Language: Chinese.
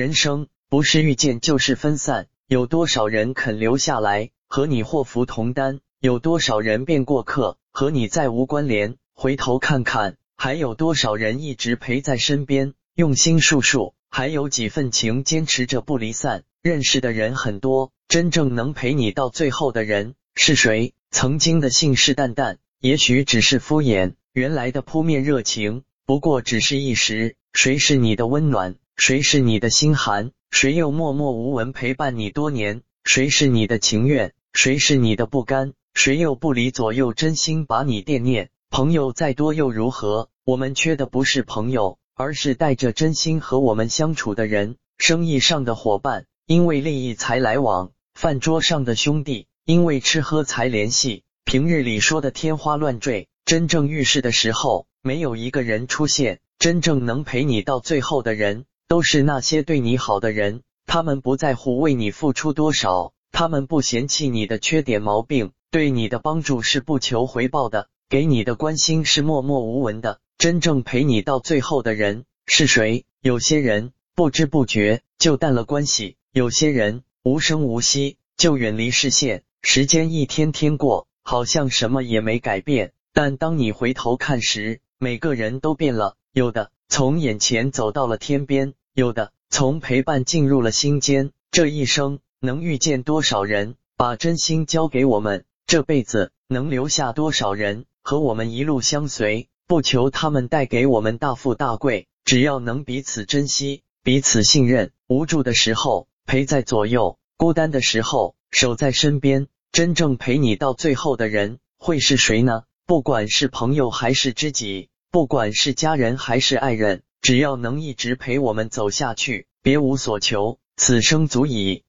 人生不是遇见就是分散，有多少人肯留下来和你祸福同担？有多少人变过客和你再无关联？回头看看，还有多少人一直陪在身边，用心数数？还有几份情坚持着不离散？认识的人很多，真正能陪你到最后的人是谁？曾经的信誓旦旦，也许只是敷衍；原来的扑面热情，不过只是一时。谁是你的温暖？谁是你的心寒？谁又默默无闻陪伴你多年？谁是你的情愿？谁是你的不甘？谁又不离左右，真心把你惦念？朋友再多又如何？我们缺的不是朋友，而是带着真心和我们相处的人。生意上的伙伴，因为利益才来往；饭桌上的兄弟，因为吃喝才联系。平日里说的天花乱坠，真正遇事的时候，没有一个人出现。真正能陪你到最后的人。都是那些对你好的人，他们不在乎为你付出多少，他们不嫌弃你的缺点毛病，对你的帮助是不求回报的，给你的关心是默默无闻的。真正陪你到最后的人是谁？有些人不知不觉就淡了关系，有些人无声无息就远离视线。时间一天天过，好像什么也没改变，但当你回头看时，每个人都变了，有的从眼前走到了天边。有的从陪伴进入了心间，这一生能遇见多少人，把真心交给我们？这辈子能留下多少人和我们一路相随？不求他们带给我们大富大贵，只要能彼此珍惜、彼此信任。无助的时候陪在左右，孤单的时候守在身边。真正陪你到最后的人会是谁呢？不管是朋友还是知己，不管是家人还是爱人。只要能一直陪我们走下去，别无所求，此生足矣。